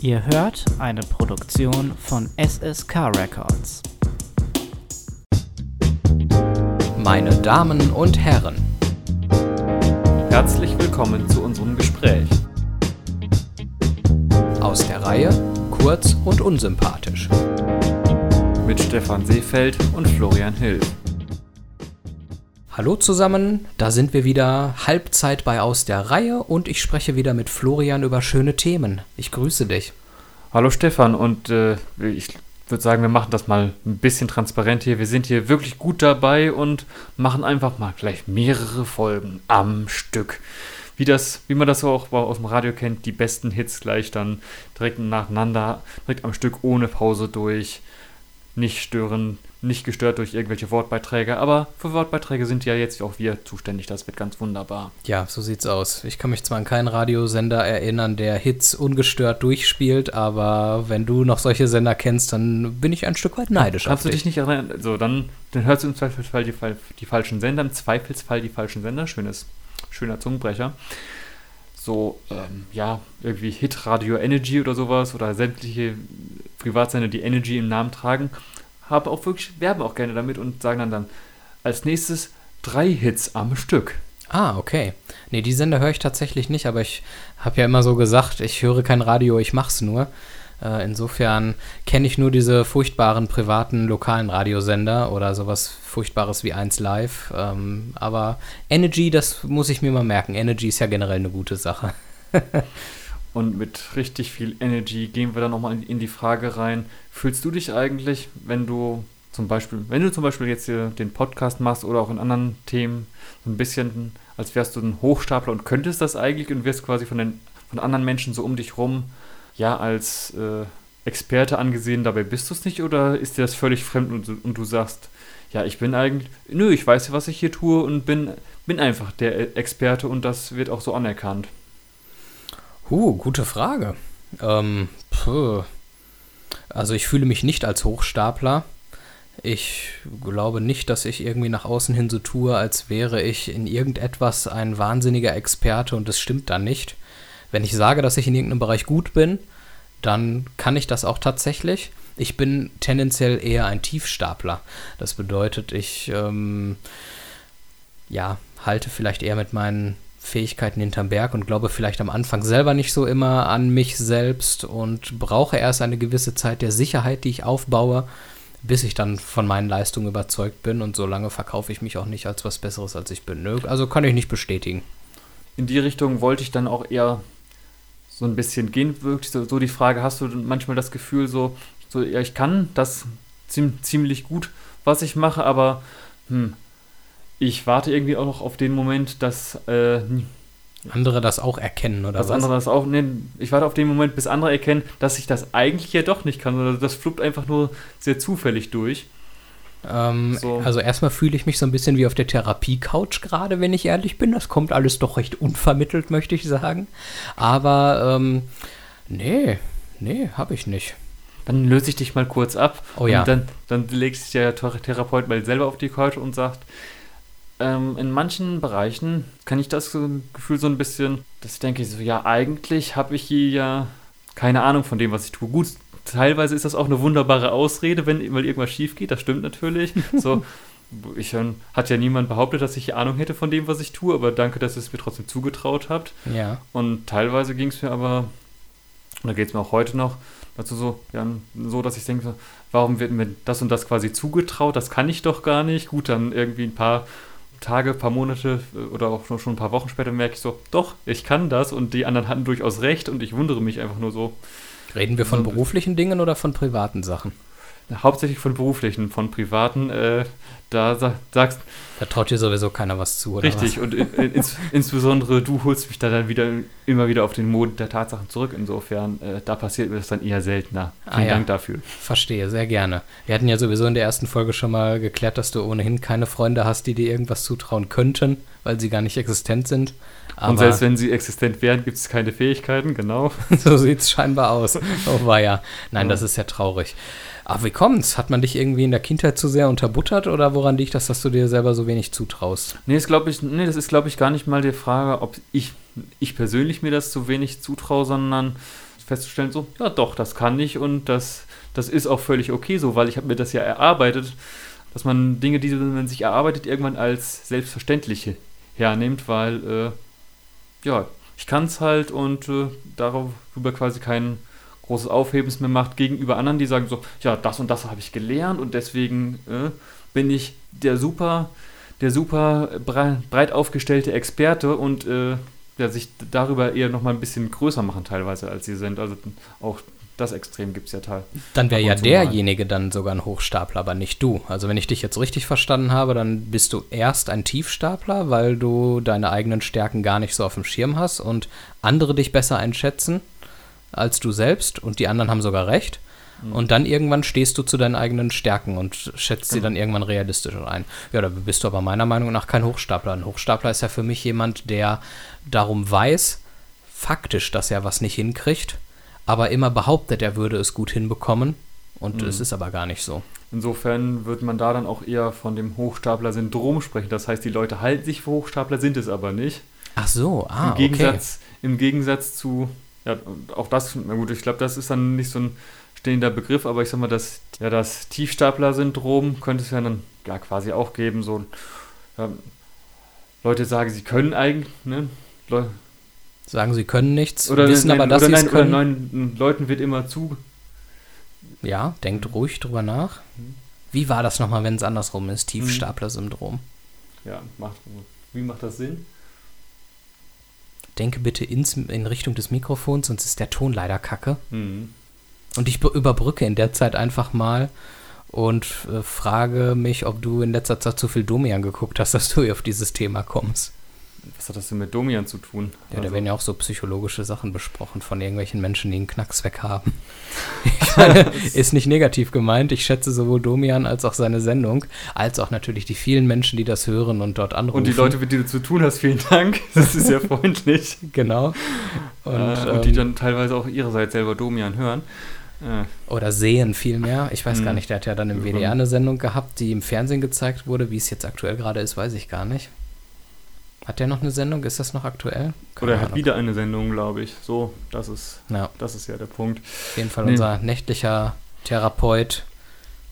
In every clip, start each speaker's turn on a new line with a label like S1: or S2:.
S1: Ihr hört eine Produktion von SSK Records.
S2: Meine Damen und Herren,
S3: Herzlich willkommen zu unserem Gespräch.
S2: aus der Reihe Kurz und unsympathisch.
S3: Mit Stefan Seefeld und Florian Hill.
S2: Hallo zusammen, da sind wir wieder Halbzeit bei Aus der Reihe und ich spreche wieder mit Florian über schöne Themen. Ich grüße dich.
S3: Hallo Stefan und äh, ich würde sagen, wir machen das mal ein bisschen transparent hier. Wir sind hier wirklich gut dabei und machen einfach mal gleich mehrere Folgen am Stück. Wie, das, wie man das so auch aus dem Radio kennt, die besten Hits gleich dann direkt nacheinander, direkt am Stück ohne Pause durch. Nicht stören, nicht gestört durch irgendwelche Wortbeiträge, aber für Wortbeiträge sind ja jetzt auch wir zuständig. Das wird ganz wunderbar.
S2: Ja, so sieht's aus. Ich kann mich zwar an keinen Radiosender erinnern, der Hits ungestört durchspielt, aber wenn du noch solche Sender kennst, dann bin ich ein Stück weit neidisch
S3: Kannst du
S2: auf
S3: dich nicht erinnern? So, dann, dann hörst du im Zweifelsfall die, die falschen Sender, im Zweifelsfall die falschen Sender. Schönes, schöner Zungenbrecher. So, ähm, ja, irgendwie Hit Radio Energy oder sowas oder sämtliche Privatsender, die Energy im Namen tragen, haben auch wirklich, werben auch gerne damit und sagen dann dann als nächstes drei Hits am Stück.
S2: Ah, okay. Nee, die Sender höre ich tatsächlich nicht, aber ich habe ja immer so gesagt, ich höre kein Radio, ich mach's nur. Äh, insofern kenne ich nur diese furchtbaren privaten lokalen Radiosender oder sowas Furchtbares wie 1 Live. Ähm, aber Energy, das muss ich mir mal merken. Energy ist ja generell eine gute Sache.
S3: Und mit richtig viel Energy gehen wir dann nochmal in, die Frage rein, fühlst du dich eigentlich, wenn du zum Beispiel, wenn du zum Beispiel jetzt hier den Podcast machst oder auch in anderen Themen, so ein bisschen, als wärst du ein Hochstapler und könntest das eigentlich und wirst quasi von den von anderen Menschen so um dich rum, ja, als äh, Experte angesehen, dabei bist du es nicht oder ist dir das völlig fremd und, du- und du sagst, ja, ich bin eigentlich, nö, ich weiß ja, was ich hier tue und bin, bin einfach der Experte und das wird auch so anerkannt.
S2: Huh, gute Frage. Ähm. Also ich fühle mich nicht als Hochstapler. Ich glaube nicht, dass ich irgendwie nach außen hin so tue, als wäre ich in irgendetwas ein wahnsinniger Experte und das stimmt dann nicht. Wenn ich sage, dass ich in irgendeinem Bereich gut bin, dann kann ich das auch tatsächlich. Ich bin tendenziell eher ein Tiefstapler. Das bedeutet, ich ähm, ja, halte vielleicht eher mit meinen Fähigkeiten hinterm Berg und glaube vielleicht am Anfang selber nicht so immer an mich selbst und brauche erst eine gewisse Zeit der Sicherheit, die ich aufbaue, bis ich dann von meinen Leistungen überzeugt bin und solange verkaufe ich mich auch nicht als was Besseres, als ich bin. Also kann ich nicht bestätigen.
S3: in die Richtung wollte ich dann auch eher so ein bisschen gehen. Wirklich so, so die Frage, hast du manchmal das Gefühl, so, so ja, ich kann das ziem, ziemlich gut, was ich mache, aber hm, ich warte irgendwie auch noch auf den Moment, dass äh,
S2: Andere das auch erkennen oder
S3: dass
S2: was?
S3: andere das auch, nee, ich warte auf den Moment, bis andere erkennen, dass ich das eigentlich ja doch nicht kann, sondern das fluppt einfach nur sehr zufällig durch.
S2: Ähm,
S3: So.
S2: Also erstmal fühle ich mich so ein bisschen wie auf der Therapie-Couch gerade, wenn ich ehrlich bin. Das kommt alles doch recht unvermittelt, möchte ich sagen. Aber ähm, nee, nee, habe ich nicht.
S3: Dann löse ich dich mal kurz ab.
S2: Oh ja.
S3: Und dann, dann legt sich der Thera- Therapeut mal selber auf die Couch und sagt, ähm, in manchen Bereichen kann ich das Gefühl so ein bisschen, dass ich denke, so, ja, eigentlich habe ich hier ja keine Ahnung von dem, was ich tue. Gut, teilweise ist das auch eine wunderbare Ausrede, wenn mal irgendwas schief geht, das stimmt natürlich. So, ich hat ja niemand behauptet, dass ich Ahnung hätte von dem, was ich tue, aber danke, dass ihr es mir trotzdem zugetraut habt.
S2: Ja.
S3: Und teilweise ging es mir aber, oder geht es mir auch heute noch, dazu so, ja, so, dass ich denke, warum wird mir das und das quasi zugetraut? Das kann ich doch gar nicht. Gut, dann irgendwie ein paar Tage, paar Monate äh, oder auch schon ein paar Wochen später merke ich so, doch, ich kann das und die anderen hatten durchaus recht und ich wundere mich einfach nur so.
S2: Reden wir von beruflichen Dingen oder von privaten Sachen?
S3: Hauptsächlich von beruflichen, von privaten, äh, da sa sagst
S2: Da traut dir sowieso keiner was zu, oder
S3: richtig und in, in, ins, insbesondere du holst mich da dann wieder immer wieder auf den Mond der Tatsachen zurück. Insofern, äh, da passiert mir das dann eher seltener.
S2: Ah,
S3: Vielen
S2: ja.
S3: Dank dafür.
S2: was? Verstehe, sehr gerne. Wir hatten ja sowieso in der ersten Folge schon mal geklärt, dass du ohnehin keine Freunde hast, die dir irgendwas zutrauen könnten, weil sie gar nicht existent sind. Aber
S3: und selbst wenn sie existent wären, gibt es keine Fähigkeiten, genau.
S2: so sieht es scheinbar aus. Oh war ja. Nein,
S3: Ja.
S2: das ist ja traurig. Aber wie kommt's? Hat man dich irgendwie in der Kindheit zu sehr unterbuttert oder woran liegt das, dass du dir selber so wenig zutraust?
S3: Nee, das, glaub ich, nee, das ist, glaube ich, gar nicht mal die Frage, ob ich, ich persönlich mir das zu wenig zutraue, sondern festzustellen, so, ja doch, das kann ich und das, das ist auch völlig okay so, weil ich habe mir das ja erarbeitet, dass man Dinge, die man sich erarbeitet, irgendwann als selbstverständliche hernimmt, weil, äh, ja, ich kann es halt und äh, darüber quasi kein großes Aufhebens mehr macht gegenüber anderen, die sagen so, ja, das und das habe ich gelernt und deswegen äh, bin ich der super, der super breit aufgestellte Experte und äh, ja, sich darüber eher noch mal ein bisschen größer machen teilweise, als sie sind. Also auch das Extrem gibt es ja teil.
S2: Dann wäre ja derjenige dann sogar ein Hochstapler, aber nicht du. Also wenn ich dich jetzt richtig verstanden habe, dann bist du erst ein Tiefstapler, weil du deine eigenen Stärken gar nicht so auf dem Schirm hast und andere dich besser einschätzen als du selbst und die anderen haben sogar recht. Mhm. Und dann irgendwann stehst du zu deinen eigenen Stärken und schätzt sie genau. dann irgendwann realistisch ein. Ja, da bist du aber meiner Meinung nach kein Hochstapler. Ein Hochstapler ist ja für mich jemand, der darum weiß, faktisch, dass er was nicht hinkriegt aber immer behauptet, er würde es gut hinbekommen. Und mhm. es ist aber gar nicht so.
S3: Insofern wird man da dann auch eher von dem Hochstapler-Syndrom sprechen. Das heißt, die Leute halten sich für Hochstapler, sind es aber nicht.
S2: Ach so, ah,
S3: Im Gegensatz, okay. Im Gegensatz zu, ja, auch das, na gut, ich glaube, das ist dann nicht so ein stehender Begriff, aber ich sag mal, das, ja, das Tiefstapler-Syndrom könnte es ja dann ja, quasi auch geben. So, ja, Leute sagen, sie können eigentlich, ne? Leute
S2: Sagen, sie können nichts,
S3: oder wissen nein, aber, dass sie es können. Oder nein, Leuten wird immer zu.
S2: Ja, denkt ruhig drüber nach. Wie war das nochmal, wenn es andersrum ist? Tiefstapler-Syndrom.
S3: Ja, macht, wie macht das Sinn?
S2: Denke bitte ins, in Richtung des Mikrofons, sonst ist der Ton leider kacke.
S3: Mhm.
S2: Und ich überbrücke in der Zeit einfach mal und äh, frage mich, ob du in letzter Zeit zu viel Domian geguckt hast, dass du auf dieses Thema kommst.
S3: Was hat das denn mit Domian zu tun?
S2: Ja, also. da werden ja auch so psychologische Sachen besprochen von irgendwelchen Menschen, die einen Knacks weg haben. Ich meine, ist nicht negativ gemeint. Ich schätze sowohl Domian als auch seine Sendung, als auch natürlich die vielen Menschen, die das hören und dort anrufen.
S3: Und die Leute, mit denen du zu tun hast, vielen Dank. Das ist sehr freundlich.
S2: genau.
S3: Und, äh, und die ähm, dann teilweise auch ihrerseits selber Domian hören.
S2: Äh. Oder sehen vielmehr. Ich weiß mhm. gar nicht, der hat ja dann im WDR eine Sendung gehabt, die im Fernsehen gezeigt wurde. Wie es jetzt aktuell gerade ist, weiß ich gar nicht. Hat der noch eine Sendung? Ist das noch aktuell?
S3: Keine Oder er hat wieder eine Sendung, glaube ich. So, das ist, ja. das ist ja der Punkt.
S2: Auf jeden Fall nee. unser nächtlicher Therapeut.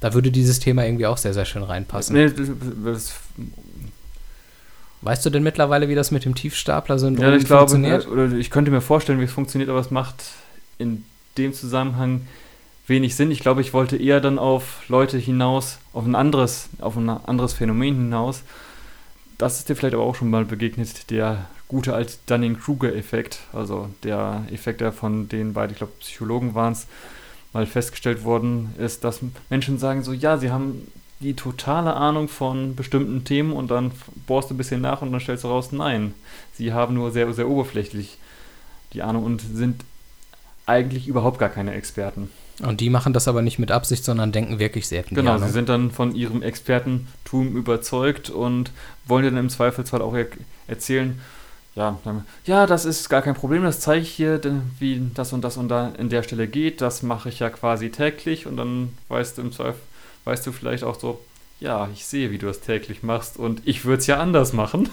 S2: Da würde dieses Thema irgendwie auch sehr, sehr schön reinpassen. Nee, das, weißt du denn mittlerweile, wie das mit dem Tiefstapler-Syndrom
S3: ja, ich funktioniert? Glaube, oder ich könnte mir vorstellen, wie es funktioniert, aber es macht in dem Zusammenhang wenig Sinn. Ich glaube, ich wollte eher dann auf Leute hinaus, auf ein anderes, auf ein anderes Phänomen hinaus das ist dir vielleicht aber auch schon mal begegnet, der gute alte Dunning-Kruger-Effekt, also der Effekt, der von den beiden, ich glaube, Psychologen waren es, mal festgestellt worden ist, dass Menschen sagen so, ja, sie haben die totale Ahnung von bestimmten Themen und dann bohrst du ein bisschen nach und dann stellst du raus, nein, sie haben nur sehr, sehr oberflächlich die Ahnung und sind eigentlich überhaupt gar keine Experten.
S2: Und die machen das aber nicht mit Absicht, sondern denken wirklich sehr
S3: viel. Genau, sie sind dann von ihrem Expertentum überzeugt und wollen dir dann im Zweifelsfall auch er erzählen, ja, dann, ja, das ist gar kein Problem, das zeige ich hier, wie das und das und da in der Stelle geht, das mache ich ja quasi täglich und dann weißt du im Zweifel, weißt du vielleicht auch so, ja, ich sehe, wie du das täglich machst und ich würde es ja anders machen.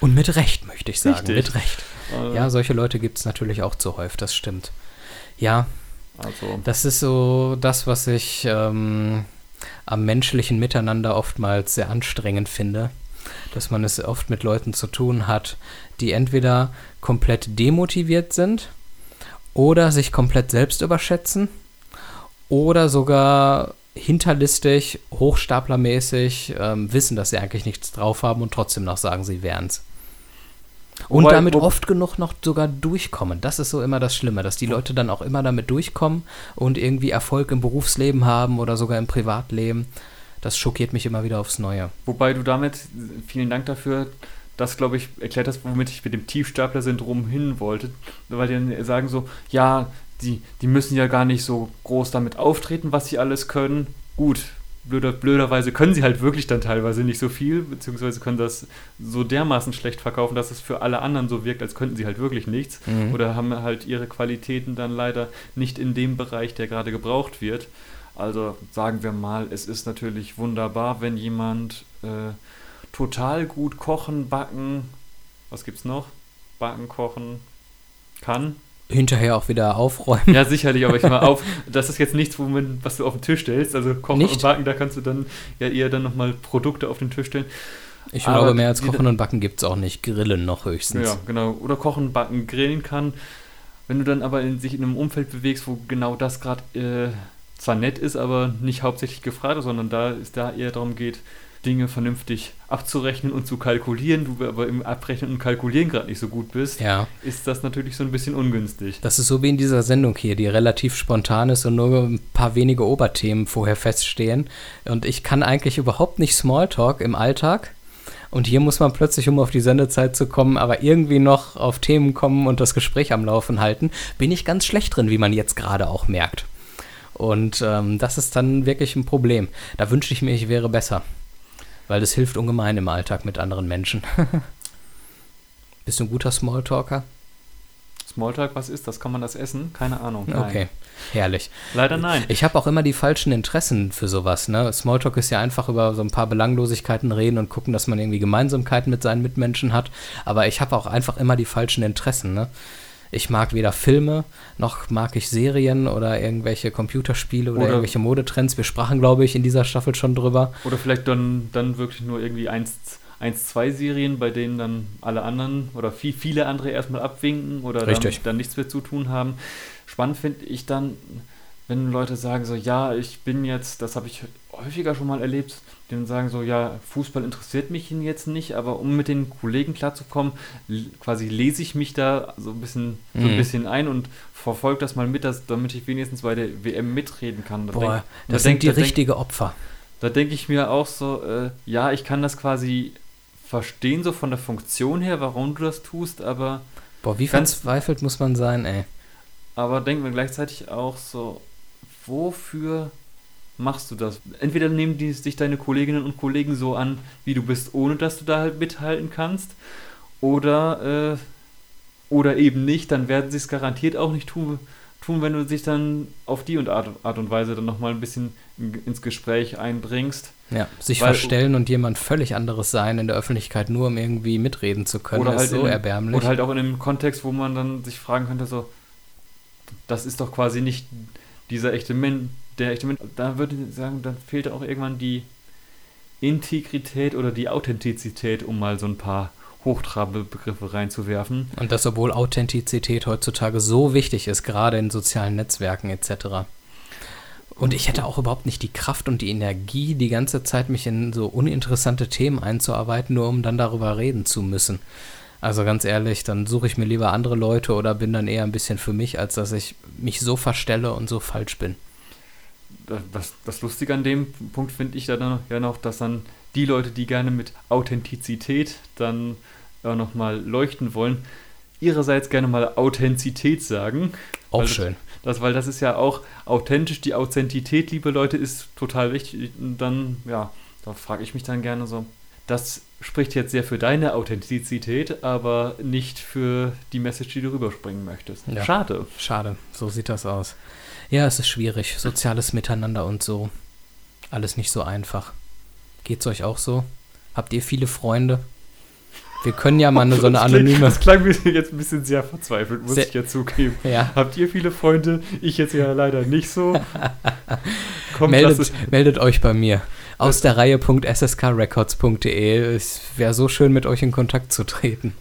S2: Und mit Recht, möchte ich sagen, Richtig. mit Recht. Äh, ja, solche Leute gibt es natürlich auch zu häufig, das stimmt. Ja, also. Das ist so das, was ich ähm, am menschlichen Miteinander oftmals sehr anstrengend finde. Dass man es oft mit Leuten zu tun hat, die entweder komplett demotiviert sind oder sich komplett selbst überschätzen oder sogar hinterlistig, hochstaplermäßig ähm, wissen, dass sie eigentlich nichts drauf haben und trotzdem noch sagen, sie wären es. Und Wobei, damit oft genug noch sogar durchkommen. Das ist so immer das Schlimme, dass die Leute dann auch immer damit durchkommen und irgendwie Erfolg im Berufsleben haben oder sogar im Privatleben. Das schockiert mich immer wieder aufs Neue.
S3: Wobei du damit, vielen Dank dafür, das, glaube ich, erklärt das, womit ich mit dem Tiefstapler-Syndrom hin wollte. Weil die dann sagen so, ja, die, die müssen ja gar nicht so groß damit auftreten, was sie alles können. Gut, blöder, blöderweise können sie halt wirklich dann teilweise nicht so viel, beziehungsweise können das so dermaßen schlecht verkaufen, dass es für alle anderen so wirkt, als könnten sie halt wirklich nichts. Mhm. Oder haben halt ihre Qualitäten dann leider nicht in dem Bereich, der gerade gebraucht wird. Also sagen wir mal, es ist natürlich wunderbar, wenn jemand äh, total gut kochen, backen, was gibt's noch? Backen, kochen kann.
S2: Hinterher auch wieder aufräumen.
S3: Ja, sicherlich, aber ich mal auf, das ist jetzt nichts, womit, was du auf den Tisch stellst. Also Kochen
S2: Nicht?
S3: und Backen, da kannst du dann ja eher dann nochmal Produkte auf den Tisch stellen.
S2: Ich
S3: Aber
S2: glaube, mehr als Kochen und Backen gibt es auch nicht. Grillen noch höchstens.
S3: Ja, genau. Oder kochen, backen, grillen kann. Wenn du dann aber in, sich in einem Umfeld bewegst, wo genau das gerade äh, zwar nett ist, aber nicht hauptsächlich gefragt ist, sondern da es da eher darum geht, Dinge vernünftig abzurechnen und zu kalkulieren, du aber im Abrechnen und Kalkulieren gerade nicht so gut bist,
S2: ja.
S3: ist das natürlich so ein bisschen ungünstig.
S2: Das ist so wie in dieser Sendung hier, die relativ spontan ist und nur ein paar wenige Oberthemen vorher feststehen. Und ich kann eigentlich überhaupt nicht Smalltalk im Alltag. Und hier muss man plötzlich, um auf die Sendezeit zu kommen, aber irgendwie noch auf Themen kommen und das Gespräch am Laufen halten, bin ich ganz schlecht drin, wie man jetzt gerade auch merkt. Und ähm, das ist dann wirklich ein Problem. Da wünsche ich mir, ich wäre besser. Weil das hilft ungemein im Alltag mit anderen Menschen. Bist du ein guter Smalltalker?
S3: Smalltalk, was ist das? Kann man das essen? Keine Ahnung. Nein.
S2: Okay, herrlich.
S3: Leider nein.
S2: Ich habe auch immer die falschen Interessen für sowas. Ne? Smalltalk ist ja einfach über so ein paar Belanglosigkeiten reden und gucken, dass man irgendwie Gemeinsamkeiten mit seinen Mitmenschen hat. Aber ich habe auch einfach immer die falschen Interessen. Ne? Ich mag weder Filme, noch mag ich Serien oder irgendwelche Computerspiele oder,
S3: Oder-
S2: irgendwelche Modetrends. Wir sprachen, glaube ich, in dieser Staffel schon drüber.
S3: Oder vielleicht dann, dann wirklich nur irgendwie eins, eins, zwei Serien, bei denen dann alle anderen oder viel, viele andere erstmal abwinken oder dann, dann nichts mehr zu tun haben. Spannend finde ich dann, wenn Leute sagen so, ja, ich bin jetzt, das habe ich häufiger schon mal erlebt, die dann sagen so, ja, Fußball interessiert mich jetzt nicht, aber um mit den Kollegen klarzukommen, quasi lese ich mich da so ein bisschen, so ein
S2: Mhm.
S3: bisschen ein und verfolge das mal mit, dass, damit ich wenigstens bei der WM mitreden kann. Da
S2: Boah,
S3: denk- da
S2: das
S3: denk-
S2: sind die
S3: da denk-
S2: richtige Opfer.
S3: da denke ich mir auch so, äh, ja, ich kann das quasi verstehen, so von der Funktion her, warum du das tust, aber,
S2: Boah, wie verzweifelt muss man sein, ey.
S3: aber denken wir gleichzeitig auch so, wofür machst du das? Entweder nehmen die sich deine Kolleginnen und Kollegen so an, wie du bist, ohne dass du da halt mithalten kannst, oder, äh, oder eben nicht, dann werden sie es garantiert auch nicht tun, tun, wenn du dich dann auf die und Art, Art und Weise dann nochmal ein bisschen in- ins Gespräch einbringst.
S2: Ja, sich
S3: Weil-
S2: verstellen und jemand völlig anderes sein in der Öffentlichkeit, nur um irgendwie mitreden zu können,
S3: Oder
S2: ist
S3: halt
S2: so
S3: in-
S2: erbärmlich.
S3: Oder halt auch in einem Kontext, wo man dann sich fragen könnte, so, das ist doch quasi nicht dieser echte Mensch, der echte Mensch. Da würde ich sagen, dann fehlt auch irgendwann die Integrität oder die Authentizität, um mal so ein paar hochtrabende Begriffe reinzuwerfen.
S2: Und das, obwohl Authentizität heutzutage so wichtig ist, gerade in sozialen Netzwerken etc. Und ich hätte auch überhaupt nicht die Kraft und die Energie, die ganze Zeit mich in so uninteressante Themen einzuarbeiten, nur um dann darüber reden zu müssen. Also ganz ehrlich, dann suche ich mir lieber andere Leute oder bin dann eher ein bisschen für mich, als dass ich mich so verstelle und so falsch bin.
S3: Das, das Lustige an dem Punkt finde ich dann ja noch, dass dann die Leute, die gerne mit Authentizität dann äh, nochmal leuchten wollen, ihrerseits gerne mal Authentizität sagen.
S2: Auch
S3: Weil-
S2: schön.
S3: Das, weil das ist ja auch authentisch, die Authentität, liebe Leute, ist total wichtig. Dann, ja, da frage ich mich dann gerne so, das spricht jetzt sehr für deine Authentizität, aber nicht für die Message, die du rüberspringen möchtest.
S2: Ja.
S3: Schade.
S2: Schade, so sieht das aus. Ja, es ist schwierig. Soziales Miteinander und so. Alles nicht so einfach. Geht's euch auch so? Habt ihr viele Freunde? Wir können ja mal eine, so eine
S3: Das
S2: anonyme.
S3: Das klang mir jetzt ein bisschen sehr verzweifelt, muss
S2: Sehr-
S3: ich ja zugeben.
S2: Ja,
S3: Habt ihr viele Freunde? Ich jetzt ja leider nicht so. Kommt,
S2: meldet, meldet euch bei mir. Aus der Reihe.sskrecords.de. Es wäre so schön, mit euch in Kontakt zu treten.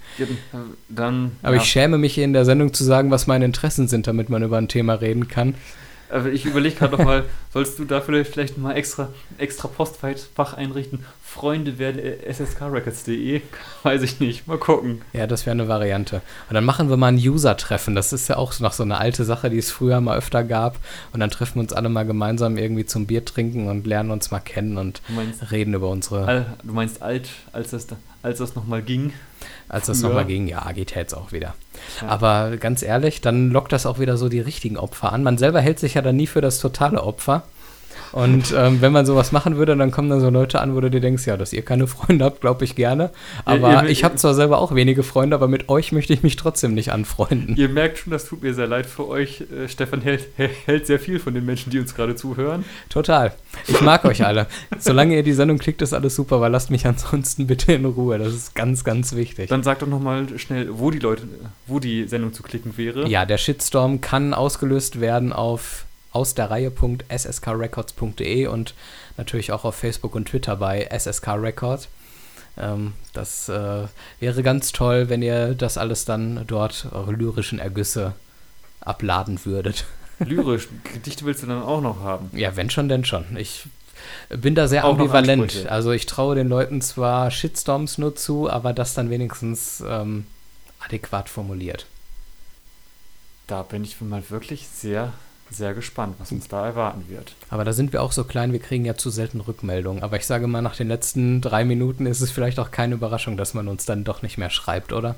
S3: dann.
S2: Aber
S3: ja.
S2: ich schäme mich in der Sendung zu sagen, was meine Interessen sind, damit man über ein Thema reden kann.
S3: Aber ich überlege gerade noch mal, sollst du dafür vielleicht mal extra, extra Postfach einrichten? Freunde werden sskrrecords.de? Weiß ich nicht. Mal gucken.
S2: Ja, das wäre eine Variante. Und dann machen wir mal ein User-Treffen. Das ist ja auch noch so eine alte Sache, die es früher mal öfter gab. Und dann treffen wir uns alle mal gemeinsam irgendwie zum Bier trinken und lernen uns mal kennen und
S3: meinst,
S2: reden über unsere,
S3: al, du meinst alt, als das, da- als das nochmal ging?
S2: als das nochmal ging. Ja, geht ja jetzt auch wieder. Aber ganz ehrlich, dann lockt das auch wieder so die richtigen Opfer an. Man selber hält sich ja dann nie für das totale Opfer. Und ähm, wenn man sowas machen würde, dann kommen dann so Leute an, wo du dir denkst, ja, dass ihr keine Freunde habt, glaube ich gerne. Aber
S3: Ja, ihr-
S2: ich habe zwar selber auch wenige Freunde, aber mit euch möchte ich mich trotzdem nicht anfreunden.
S3: Ihr merkt schon, das tut mir sehr leid für euch. Äh, Stefan hält, hält sehr viel von den Menschen, die uns gerade zuhören.
S2: Total. Ich mag euch alle. Solange ihr die Sendung klickt, ist alles super, aber lasst mich ansonsten bitte in Ruhe. Das ist ganz, ganz wichtig.
S3: Dann sag doch nochmal schnell, wo die Leute, wo die Sendung zu klicken wäre.
S2: Ja, der Shitstorm kann ausgelöst werden auf aus der Reihe.sskrecords.de und natürlich auch auf Facebook und Twitter bei SSK Record. Ähm, das äh, wäre ganz toll, wenn ihr das alles dann dort eure lyrischen Ergüsse abladen würdet.
S3: Lyrisch, Gedichte willst du dann auch noch haben.
S2: Ja, wenn schon, denn schon. Ich bin da sehr
S3: Auch
S2: ambivalent. Also ich traue den Leuten zwar Shitstorms nur zu, aber das dann wenigstens ähm, adäquat formuliert.
S3: Da bin ich mal wirklich sehr, sehr gespannt, was uns da erwarten wird.
S2: Aber da sind wir auch so klein, wir kriegen ja zu selten Rückmeldungen. Aber ich sage mal, nach den letzten drei Minuten ist es vielleicht auch keine Überraschung, dass man uns dann doch nicht mehr schreibt, oder?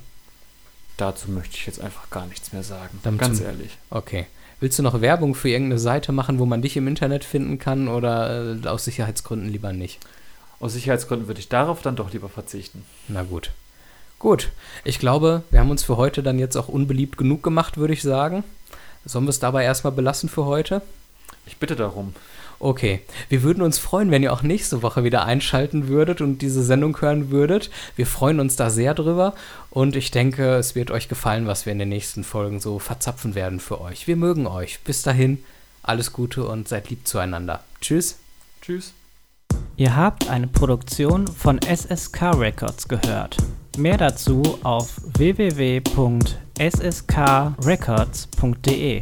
S3: Dazu möchte ich jetzt einfach gar nichts mehr sagen.
S2: Dann
S3: Ganz ehrlich.
S2: Okay. Willst du noch Werbung für irgendeine Seite machen, wo man dich im Internet finden kann oder äh, aus Sicherheitsgründen lieber nicht?
S3: Aus Sicherheitsgründen würde ich darauf dann doch lieber verzichten.
S2: Na gut. Gut. Ich glaube, wir haben uns für heute dann jetzt auch unbeliebt genug gemacht, würde ich sagen. Sollen wir es dabei erstmal belassen für heute?
S3: Ich bitte darum.
S2: Okay, wir würden uns freuen, wenn ihr auch nächste Woche wieder einschalten würdet und diese Sendung hören würdet. Wir freuen uns da sehr drüber und ich denke, es wird euch gefallen, was wir in den nächsten Folgen so verzapfen werden für euch. Wir mögen euch. Bis dahin, alles Gute und seid lieb zueinander. Tschüss.
S3: Tschüss.
S1: Ihr habt eine Produktion von SSK Records gehört. Mehr dazu auf www.sskrecords.de.